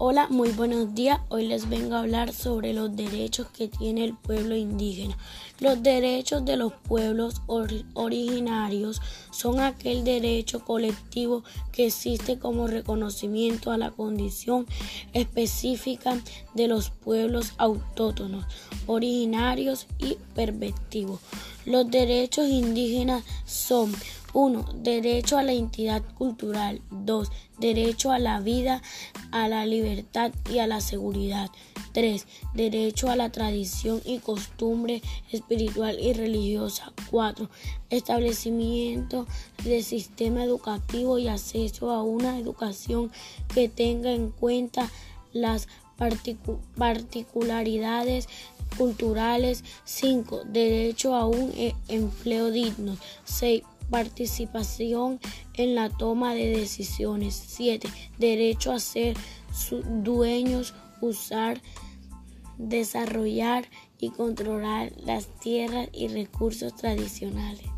Hola, muy buenos días. Hoy les vengo a hablar sobre los derechos que tiene el pueblo indígena. Los derechos de los pueblos originarios son aquel derecho colectivo que existe como reconocimiento a la condición específica de los pueblos autóctonos, originarios y perspectivos. Los derechos indígenas son 1. Derecho a la identidad cultural. 2. Derecho a la vida, a la libertad y a la seguridad. 3. Derecho a la tradición y costumbre espiritual y religiosa. 4. Establecimiento de sistema educativo y acceso a una educación que tenga en cuenta las particularidades culturales. 5. Derecho a un e-, empleo digno. 6 participación en la toma de decisiones. 7. Derecho a ser dueños, usar, desarrollar y controlar las tierras y recursos tradicionales.